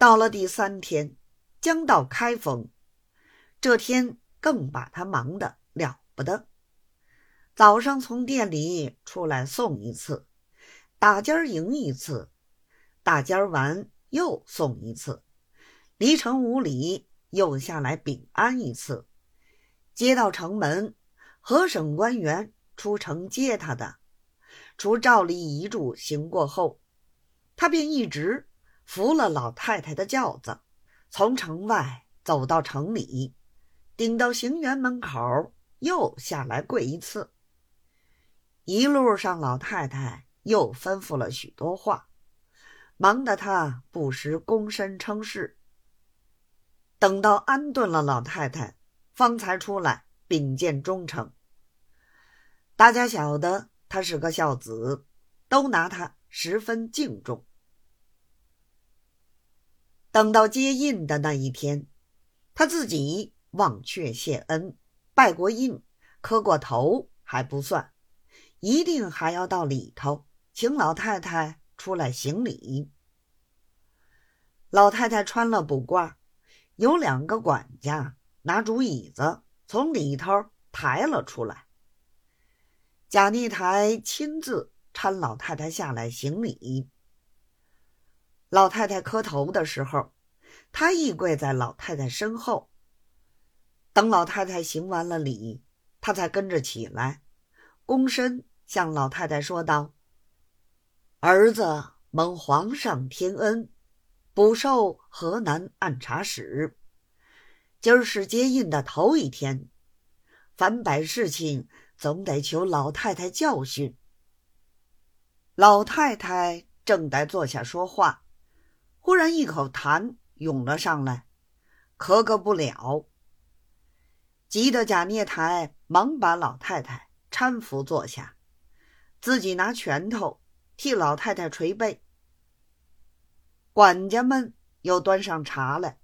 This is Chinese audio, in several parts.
到了第三天，将到开封，这天更把他忙得了不得。早上从店里出来送一次，打尖迎一次，打尖完又送一次，离城五里又下来禀安一次，接到城门，河省官员出城接他的，除照例遗嘱行过后，他便一直。扶了老太太的轿子，从城外走到城里，顶到行辕门口，又下来跪一次。一路上，老太太又吩咐了许多话，忙得他不时躬身称是。等到安顿了老太太，方才出来禀见忠诚。大家晓得他是个孝子，都拿他十分敬重。等到接印的那一天，他自己忘却谢恩，拜过印，磕过头还不算，一定还要到里头请老太太出来行礼。老太太穿了卜褂，有两个管家拿竹椅子从里头抬了出来。贾逆台亲自搀老太太下来行礼。老太太磕头的时候，他亦跪在老太太身后。等老太太行完了礼，他才跟着起来，躬身向老太太说道：“儿子蒙皇上天恩，补授河南按察使。今儿是接印的头一天，凡百事情总得求老太太教训。”老太太正待坐下说话。忽然，一口痰涌了上来，咳个不了。急得贾聂台忙把老太太搀扶坐下，自己拿拳头替老太太捶背。管家们又端上茶来。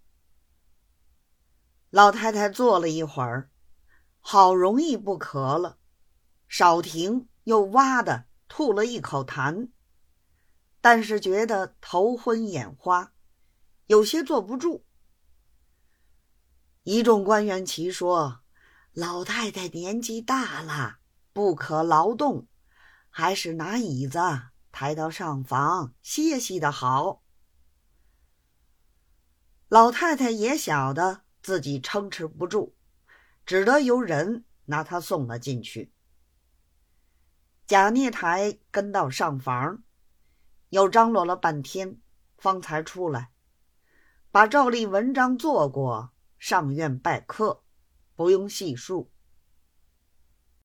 老太太坐了一会儿，好容易不咳了，少停又哇的吐了一口痰。但是觉得头昏眼花，有些坐不住。一众官员齐说：“老太太年纪大了，不可劳动，还是拿椅子抬到上房歇息的好。”老太太也晓得自己撑持不住，只得由人拿她送了进去。贾孽台跟到上房。又张罗了半天，方才出来，把照例文章做过，上院拜客，不用细数。